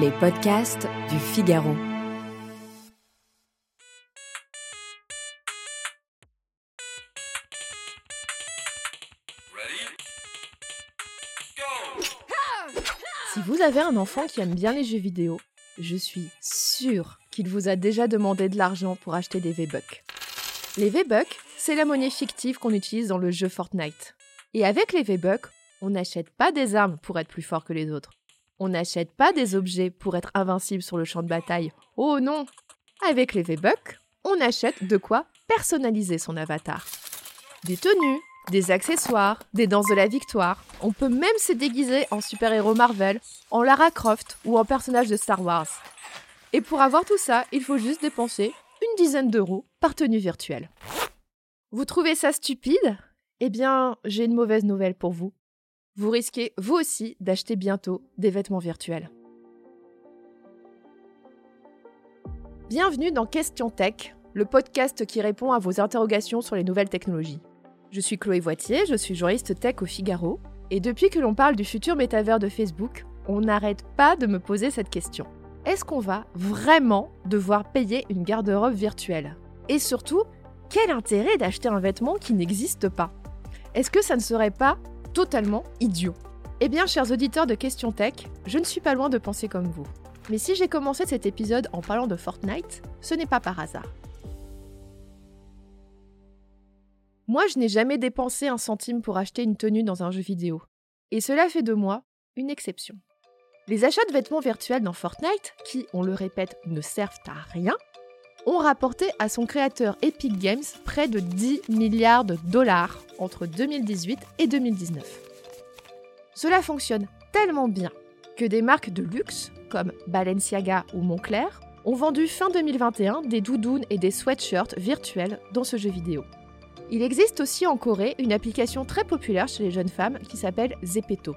Les podcasts du Figaro. Si vous avez un enfant qui aime bien les jeux vidéo, je suis sûre qu'il vous a déjà demandé de l'argent pour acheter des V-Bucks. Les V-Bucks, c'est la monnaie fictive qu'on utilise dans le jeu Fortnite. Et avec les V-Bucks, on n'achète pas des armes pour être plus fort que les autres. On n'achète pas des objets pour être invincible sur le champ de bataille. Oh non Avec les V-Bucks, on achète de quoi personnaliser son avatar. Des tenues, des accessoires, des danses de la victoire. On peut même se déguiser en super-héros Marvel, en Lara Croft ou en personnage de Star Wars. Et pour avoir tout ça, il faut juste dépenser une dizaine d'euros par tenue virtuelle. Vous trouvez ça stupide? Eh bien, j'ai une mauvaise nouvelle pour vous. Vous risquez, vous aussi, d'acheter bientôt des vêtements virtuels. Bienvenue dans Question Tech, le podcast qui répond à vos interrogations sur les nouvelles technologies. Je suis Chloé Voitier, je suis journaliste tech au Figaro, et depuis que l'on parle du futur métavers de Facebook, on n'arrête pas de me poser cette question. Est-ce qu'on va vraiment devoir payer une garde-robe virtuelle? Et surtout, quel intérêt d'acheter un vêtement qui n'existe pas? Est-ce que ça ne serait pas totalement idiot Eh bien, chers auditeurs de Question Tech, je ne suis pas loin de penser comme vous. Mais si j'ai commencé cet épisode en parlant de Fortnite, ce n'est pas par hasard. Moi, je n'ai jamais dépensé un centime pour acheter une tenue dans un jeu vidéo. Et cela fait de moi une exception. Les achats de vêtements virtuels dans Fortnite, qui, on le répète, ne servent à rien, ont rapporté à son créateur Epic Games près de 10 milliards de dollars entre 2018 et 2019. Cela fonctionne tellement bien que des marques de luxe comme Balenciaga ou Moncler ont vendu fin 2021 des doudounes et des sweatshirts virtuels dans ce jeu vidéo. Il existe aussi en Corée une application très populaire chez les jeunes femmes qui s'appelle Zepeto.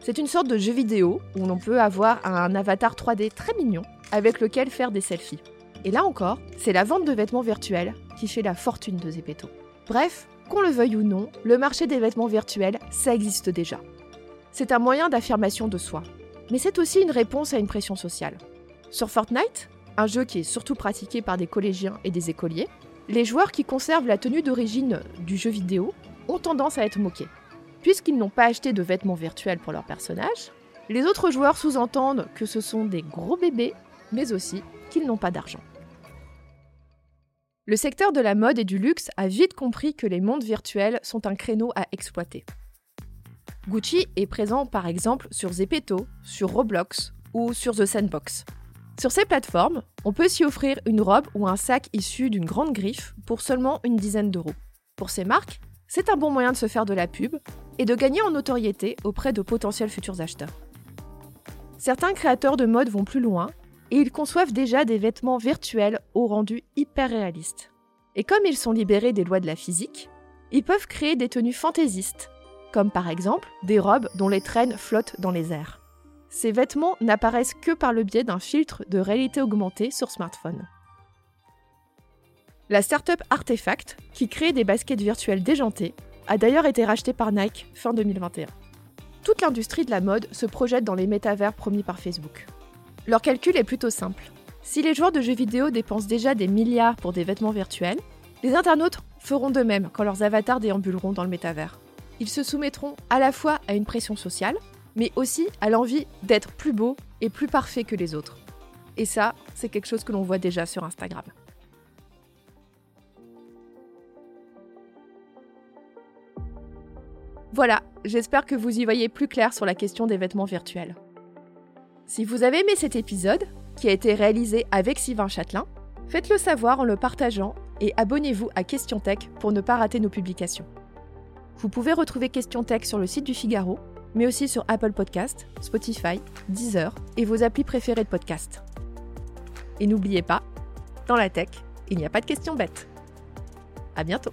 C'est une sorte de jeu vidéo où l'on peut avoir un avatar 3D très mignon avec lequel faire des selfies. Et là encore, c'est la vente de vêtements virtuels qui fait la fortune de Zepeto. Bref, qu'on le veuille ou non, le marché des vêtements virtuels, ça existe déjà. C'est un moyen d'affirmation de soi, mais c'est aussi une réponse à une pression sociale. Sur Fortnite, un jeu qui est surtout pratiqué par des collégiens et des écoliers, les joueurs qui conservent la tenue d'origine du jeu vidéo ont tendance à être moqués. Puisqu'ils n'ont pas acheté de vêtements virtuels pour leur personnage, les autres joueurs sous-entendent que ce sont des gros bébés, mais aussi qu'ils n'ont pas d'argent. Le secteur de la mode et du luxe a vite compris que les mondes virtuels sont un créneau à exploiter. Gucci est présent par exemple sur Zepeto, sur Roblox ou sur The Sandbox. Sur ces plateformes, on peut s'y offrir une robe ou un sac issu d'une grande griffe pour seulement une dizaine d'euros. Pour ces marques, c'est un bon moyen de se faire de la pub et de gagner en notoriété auprès de potentiels futurs acheteurs. Certains créateurs de mode vont plus loin et ils conçoivent déjà des vêtements virtuels au rendu hyper réaliste. Et comme ils sont libérés des lois de la physique, ils peuvent créer des tenues fantaisistes, comme par exemple des robes dont les traînes flottent dans les airs. Ces vêtements n'apparaissent que par le biais d'un filtre de réalité augmentée sur smartphone. La startup Artefact, qui crée des baskets virtuelles déjantées, a d'ailleurs été rachetée par Nike fin 2021. Toute l'industrie de la mode se projette dans les métavers promis par Facebook. Leur calcul est plutôt simple. Si les joueurs de jeux vidéo dépensent déjà des milliards pour des vêtements virtuels, les internautes feront de même quand leurs avatars déambuleront dans le métavers. Ils se soumettront à la fois à une pression sociale, mais aussi à l'envie d'être plus beau et plus parfait que les autres. Et ça, c'est quelque chose que l'on voit déjà sur Instagram. Voilà, j'espère que vous y voyez plus clair sur la question des vêtements virtuels. Si vous avez aimé cet épisode, qui a été réalisé avec Sylvain Châtelain, faites-le savoir en le partageant et abonnez-vous à Question Tech pour ne pas rater nos publications. Vous pouvez retrouver Question Tech sur le site du Figaro mais aussi sur Apple Podcast, Spotify, Deezer et vos applis préférées de podcast. Et n'oubliez pas, dans la tech, il n'y a pas de questions bêtes. À bientôt.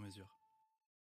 mesure.